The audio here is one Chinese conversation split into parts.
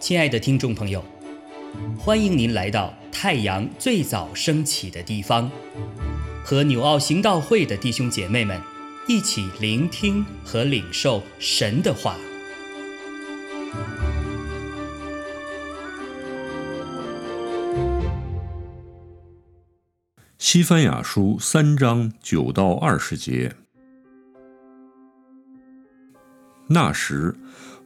亲爱的听众朋友，欢迎您来到太阳最早升起的地方，和纽奥行道会的弟兄姐妹们一起聆听和领受神的话。西番雅书三章九到二十节，那时。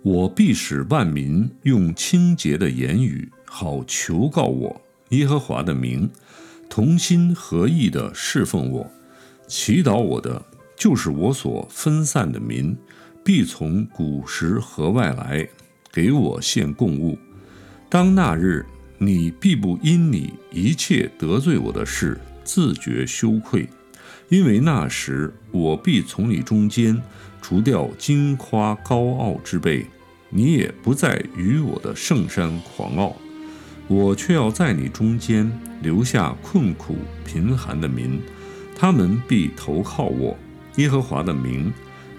我必使万民用清洁的言语，好求告我耶和华的名，同心合意的侍奉我，祈祷我的，就是我所分散的民，必从古时河外来，给我献供物。当那日，你必不因你一切得罪我的事自觉羞愧，因为那时我必从你中间除掉矜夸高傲之辈。你也不再与我的圣山狂傲，我却要在你中间留下困苦贫寒的民，他们必投靠我。耶和华的名，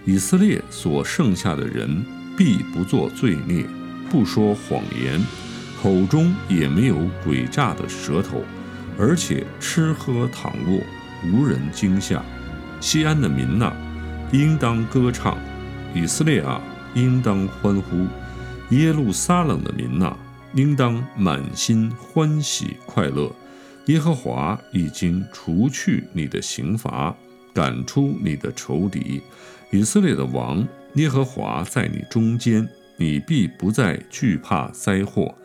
以色列所剩下的人必不作罪孽，不说谎言，口中也没有诡诈的舌头，而且吃喝躺卧无人惊吓。西安的民呐，应当歌唱；以色列啊。应当欢呼，耶路撒冷的民呐，应当满心欢喜快乐。耶和华已经除去你的刑罚，赶出你的仇敌。以色列的王耶和华在你中间，你必不再惧怕灾祸。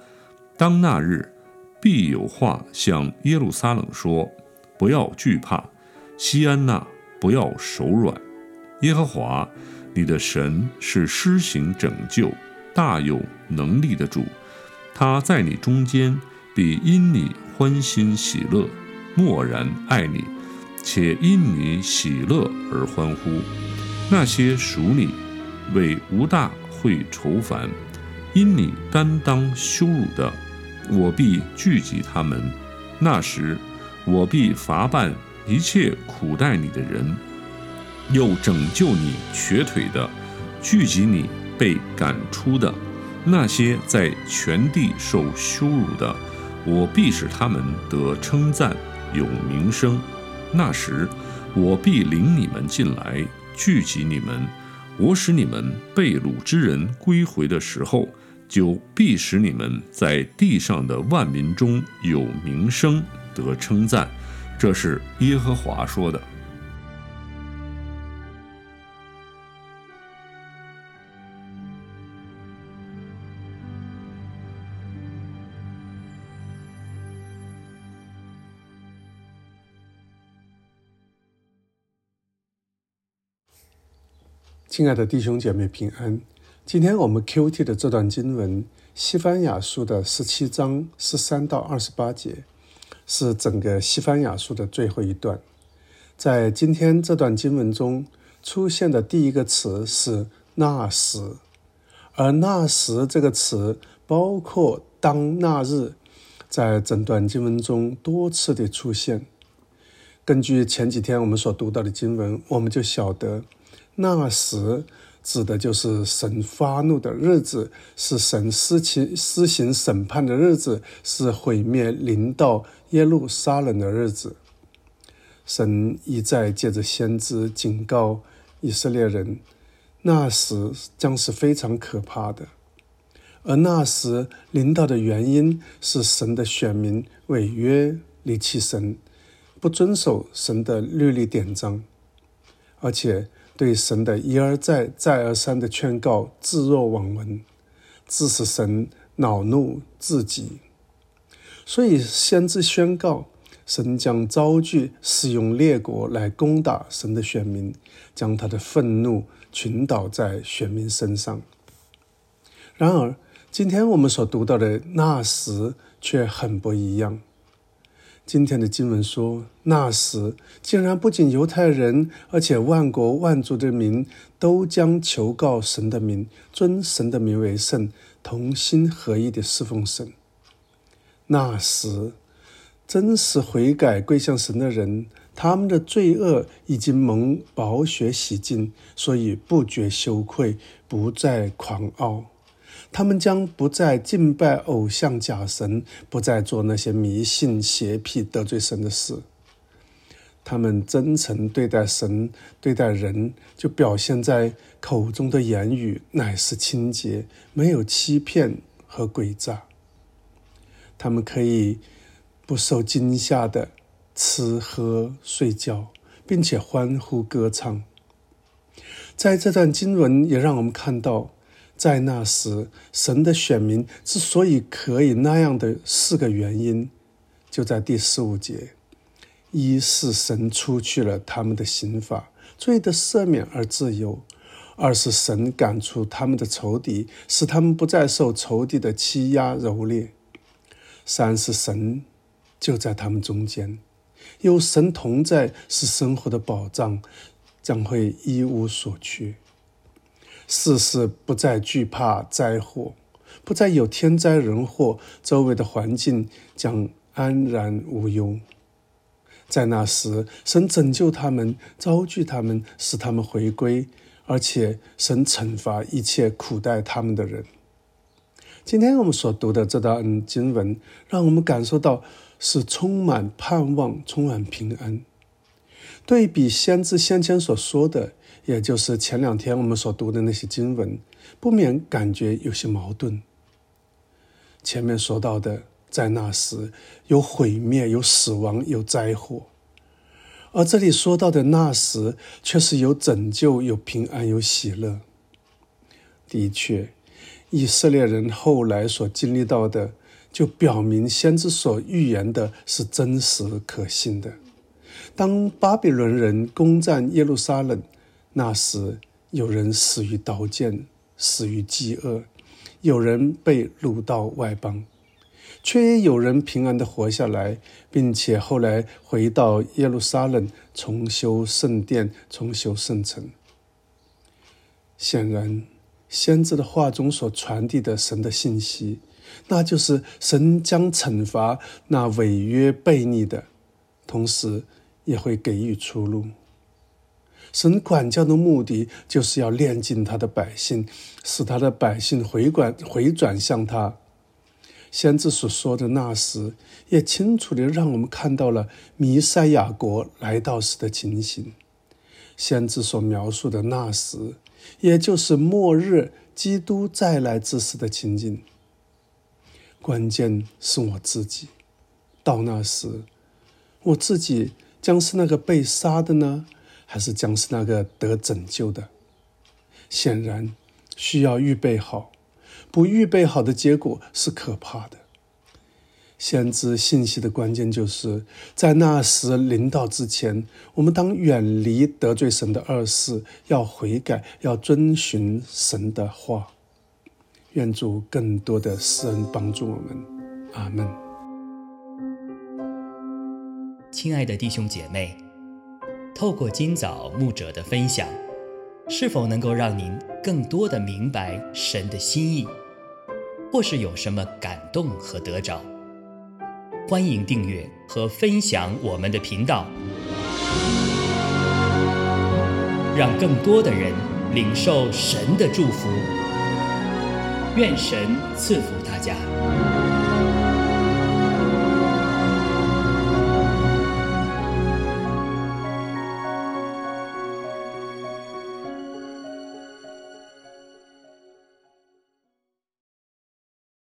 当那日，必有话向耶路撒冷说：不要惧怕，西安呐，不要手软。耶和华。你的神是施行拯救、大有能力的主，他在你中间，必因你欢欣喜乐，默然爱你，且因你喜乐而欢呼。那些属你、为无大会愁烦，因你担当羞辱的，我必聚集他们。那时，我必罚办一切苦待你的人。又拯救你瘸腿的，聚集你被赶出的那些在全地受羞辱的，我必使他们得称赞，有名声。那时，我必领你们进来，聚集你们。我使你们被掳之人归回的时候，就必使你们在地上的万民中有名声，得称赞。这是耶和华说的。亲爱的弟兄姐妹平安。今天我们 Q T 的这段经文，西班牙书的十七章十三到二十八节，是整个西班牙书的最后一段。在今天这段经文中出现的第一个词是“那时”，而“那时”这个词包括“当那日”，在整段经文中多次的出现。根据前几天我们所读到的经文，我们就晓得。那时指的就是神发怒的日子，是神施行施行审判的日子，是毁灭临到耶路撒冷的日子。神一再借着先知警告以色列人，那时将是非常可怕的。而那时临到的原因是神的选民违约离弃神，不遵守神的律例典章，而且。对神的一而再、再而三的劝告置若罔闻，致使神恼怒自己。所以先知宣告，神将遭拒使用列国来攻打神的选民，将他的愤怒群倒在选民身上。然而，今天我们所读到的那时却很不一样。今天的经文说，那时竟然不仅犹太人，而且万国万族的民都将求告神的名，尊神的名为圣，同心合一的侍奉神。那时，真实悔改归向神的人，他们的罪恶已经蒙宝血洗净，所以不觉羞愧，不再狂傲。他们将不再敬拜偶像假神，不再做那些迷信邪僻得罪神的事。他们真诚对待神、对待人，就表现在口中的言语乃是清洁，没有欺骗和诡诈。他们可以不受惊吓的吃喝睡觉，并且欢呼歌唱。在这段经文也让我们看到，在那时神的选民之所以可以那样的四个原因，就在第十五节。一是神除去了他们的刑罚，罪的赦免而自由；二是神赶出他们的仇敌，使他们不再受仇敌的欺压蹂躏；三是神就在他们中间，有神同在是生活的保障，将会一无所缺；四是不再惧怕灾祸，不再有天灾人祸，周围的环境将安然无忧。在那时，神拯救他们，招聚他们，使他们回归，而且神惩罚一切苦待他们的人。今天我们所读的这段经文，让我们感受到是充满盼望、充满平安。对比先知先前所说的，也就是前两天我们所读的那些经文，不免感觉有些矛盾。前面说到的。在那时，有毁灭，有死亡，有灾祸；而这里说到的那时，却是有拯救，有平安，有喜乐。的确，以色列人后来所经历到的，就表明先知所预言的是真实可信的。当巴比伦人攻占耶路撒冷，那时有人死于刀剑，死于饥饿，有人被掳到外邦。却也有人平安的活下来，并且后来回到耶路撒冷，重修圣殿，重修圣城。显然，先知的话中所传递的神的信息，那就是神将惩罚那违约悖逆的，同时也会给予出路。神管教的目的，就是要炼尽他的百姓，使他的百姓回转回转向他。先知所说的那时，也清楚地让我们看到了弥赛亚国来到时的情形。先知所描述的那时，也就是末日基督再来之时的情景。关键是我自己，到那时，我自己将是那个被杀的呢，还是将是那个得拯救的？显然需要预备好。不预备好的结果是可怕的。先知信息的关键就是在那时临到之前，我们当远离得罪神的恶事，要悔改，要遵循神的话。愿主更多的施恩帮助我们。阿门。亲爱的弟兄姐妹，透过今早牧者的分享，是否能够让您更多的明白神的心意？或是有什么感动和得着，欢迎订阅和分享我们的频道，让更多的人领受神的祝福。愿神赐福大家。